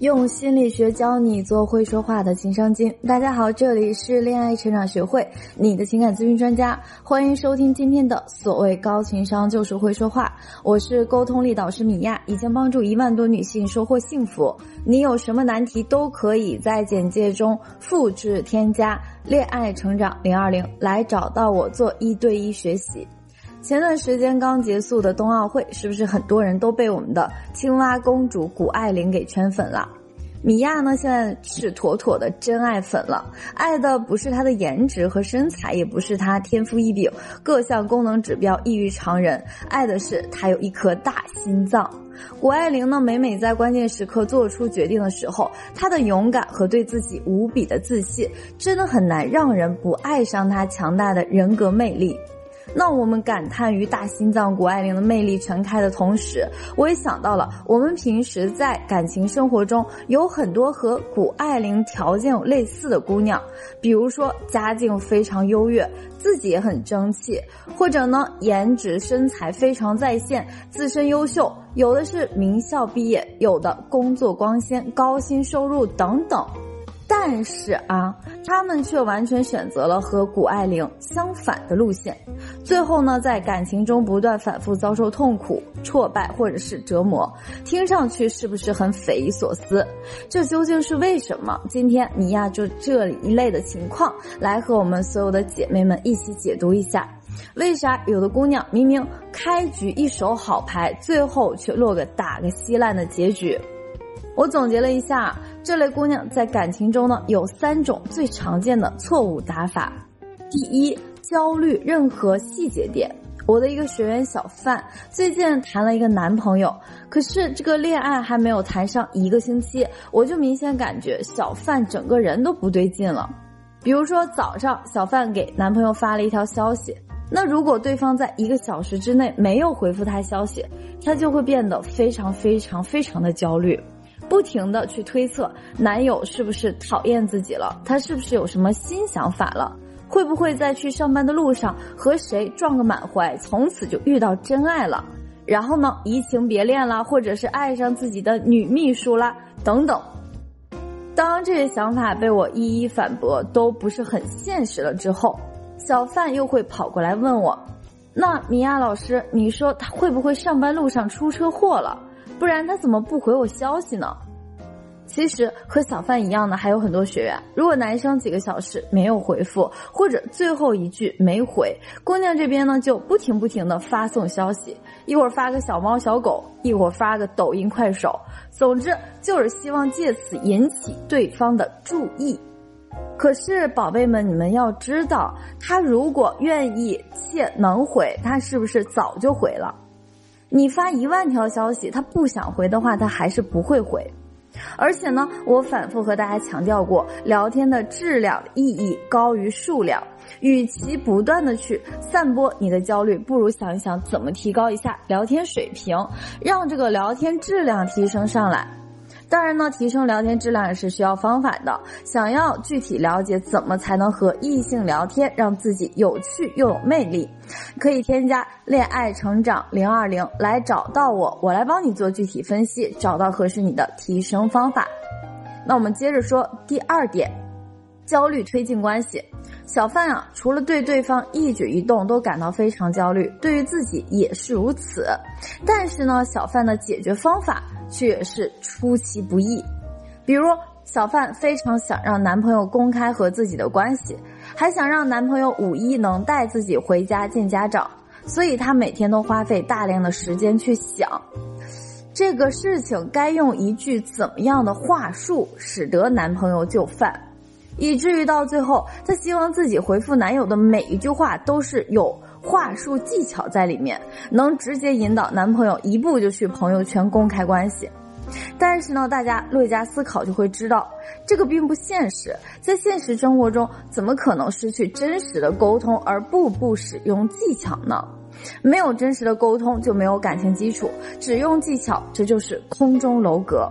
用心理学教你做会说话的情商精。大家好，这里是恋爱成长学会，你的情感咨询专家，欢迎收听今天的所谓高情商就是会说话。我是沟通力导师米娅，已经帮助一万多女性收获幸福。你有什么难题都可以在简介中复制添加“恋爱成长零二零”来找到我做一对一学习。前段时间刚结束的冬奥会，是不是很多人都被我们的青蛙公主谷爱凌给圈粉了？米娅呢，现在是妥妥的真爱粉了，爱的不是她的颜值和身材，也不是她天赋异禀，各项功能指标异于常人，爱的是她有一颗大心脏。谷爱凌呢，每每在关键时刻做出决定的时候，她的勇敢和对自己无比的自信，真的很难让人不爱上她强大的人格魅力。那我们感叹于大心脏谷爱凌的魅力全开的同时，我也想到了我们平时在感情生活中有很多和谷爱凌条件有类似的姑娘，比如说家境非常优越，自己也很争气，或者呢颜值身材非常在线，自身优秀，有的是名校毕业，有的工作光鲜，高薪收入等等。但是啊，他们却完全选择了和谷爱凌相反的路线，最后呢，在感情中不断反复遭受痛苦、挫败或者是折磨，听上去是不是很匪夷所思？这究竟是为什么？今天米娅就这一类的情况来和我们所有的姐妹们一起解读一下，为啥有的姑娘明明开局一手好牌，最后却落个打个稀烂的结局？我总结了一下，这类姑娘在感情中呢有三种最常见的错误打法。第一，焦虑任何细节点。我的一个学员小范最近谈了一个男朋友，可是这个恋爱还没有谈上一个星期，我就明显感觉小范整个人都不对劲了。比如说早上，小范给男朋友发了一条消息，那如果对方在一个小时之内没有回复他消息，他就会变得非常非常非常的焦虑。不停的去推测男友是不是讨厌自己了，他是不是有什么新想法了，会不会在去上班的路上和谁撞个满怀，从此就遇到真爱了，然后呢移情别恋啦，或者是爱上自己的女秘书啦等等。当这些想法被我一一反驳都不是很现实了之后，小范又会跑过来问我，那米娅老师，你说他会不会上班路上出车祸了？不然他怎么不回我消息呢？其实和小范一样的还有很多学员，如果男生几个小时没有回复，或者最后一句没回，姑娘这边呢就不停不停的发送消息，一会儿发个小猫小狗，一会儿发个抖音快手，总之就是希望借此引起对方的注意。可是宝贝们，你们要知道，他如果愿意且能回，他是不是早就回了？你发一万条消息，他不想回的话，他还是不会回。而且呢，我反复和大家强调过，聊天的质量意义高于数量。与其不断的去散播你的焦虑，不如想一想怎么提高一下聊天水平，让这个聊天质量提升上来。当然呢，提升聊天质量也是需要方法的。想要具体了解怎么才能和异性聊天，让自己有趣又有魅力，可以添加“恋爱成长零二零”来找到我，我来帮你做具体分析，找到合适你的提升方法。那我们接着说第二点，焦虑推进关系。小范啊，除了对对方一举一动都感到非常焦虑，对于自己也是如此。但是呢，小范的解决方法。却是出其不意，比如小范非常想让男朋友公开和自己的关系，还想让男朋友五一能带自己回家见家长，所以她每天都花费大量的时间去想，这个事情该用一句怎么样的话术使得男朋友就范，以至于到最后，她希望自己回复男友的每一句话都是有。话术技巧在里面，能直接引导男朋友一步就去朋友圈公开关系。但是呢，大家略加思考就会知道，这个并不现实。在现实生活中，怎么可能失去真实的沟通而步步使用技巧呢？没有真实的沟通，就没有感情基础。只用技巧，这就是空中楼阁。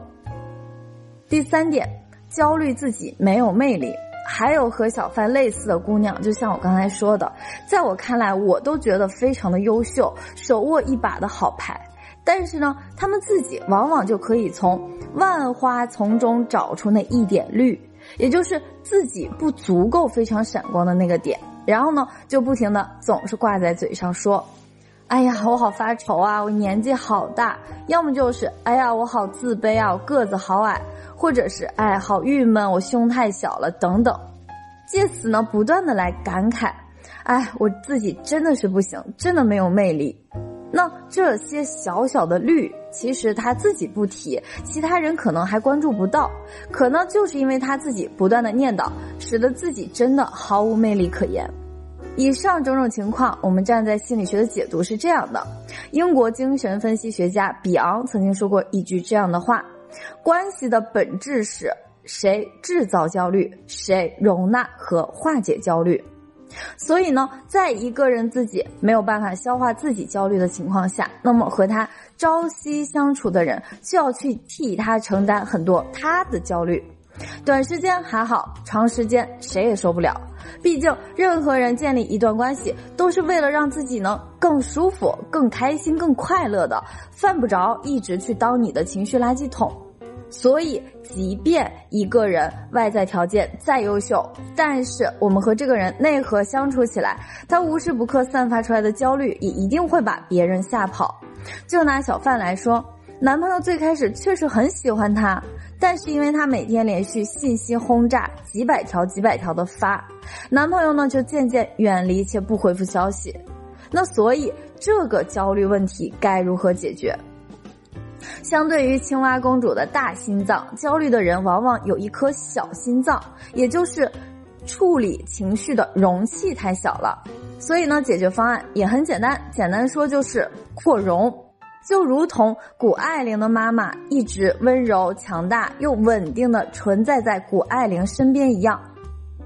第三点，焦虑自己没有魅力。还有和小范类似的姑娘，就像我刚才说的，在我看来，我都觉得非常的优秀，手握一把的好牌。但是呢，他们自己往往就可以从万花丛中找出那一点绿，也就是自己不足够非常闪光的那个点，然后呢，就不停的总是挂在嘴上说。哎呀，我好发愁啊！我年纪好大，要么就是哎呀，我好自卑啊，我个子好矮，或者是哎，好郁闷，我胸太小了等等，借此呢，不断的来感慨，哎，我自己真的是不行，真的没有魅力。那这些小小的绿，其实他自己不提，其他人可能还关注不到，可能就是因为他自己不断的念叨，使得自己真的毫无魅力可言。以上种种情况，我们站在心理学的解读是这样的：英国精神分析学家比昂曾经说过一句这样的话：关系的本质是谁制造焦虑，谁容纳和化解焦虑。所以呢，在一个人自己没有办法消化自己焦虑的情况下，那么和他朝夕相处的人就要去替他承担很多他的焦虑。短时间还好，长时间谁也受不了。毕竟，任何人建立一段关系，都是为了让自己能更舒服、更开心、更快乐的，犯不着一直去当你的情绪垃圾桶。所以，即便一个人外在条件再优秀，但是我们和这个人内核相处起来，他无时不刻散发出来的焦虑，也一定会把别人吓跑。就拿小范来说，男朋友最开始确实很喜欢她。但是因为她每天连续信息轰炸几百条几百条的发，男朋友呢就渐渐远离且不回复消息。那所以这个焦虑问题该如何解决？相对于青蛙公主的大心脏，焦虑的人往往有一颗小心脏，也就是处理情绪的容器太小了。所以呢，解决方案也很简单，简单说就是扩容。就如同谷爱凌的妈妈一直温柔、强大又稳定的存在在谷爱凌身边一样，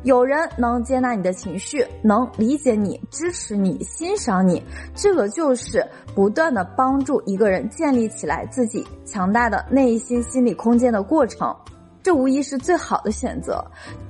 有人能接纳你的情绪，能理解你、支持你、欣赏你，这个就是不断的帮助一个人建立起来自己强大的内心心理空间的过程。这无疑是最好的选择，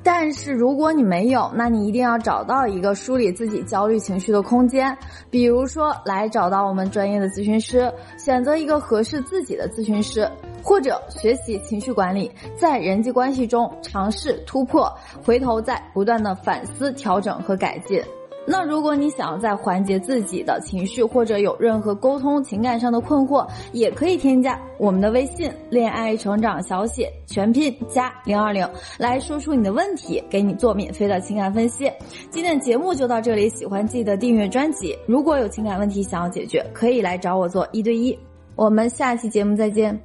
但是如果你没有，那你一定要找到一个梳理自己焦虑情绪的空间，比如说来找到我们专业的咨询师，选择一个合适自己的咨询师，或者学习情绪管理，在人际关系中尝试突破，回头再不断的反思、调整和改进。那如果你想要在缓解自己的情绪，或者有任何沟通情感上的困惑，也可以添加我们的微信“恋爱成长小写全拼加零二零”来说出你的问题，给你做免费的情感分析。今天的节目就到这里，喜欢记得订阅专辑。如果有情感问题想要解决，可以来找我做一对一。我们下期节目再见。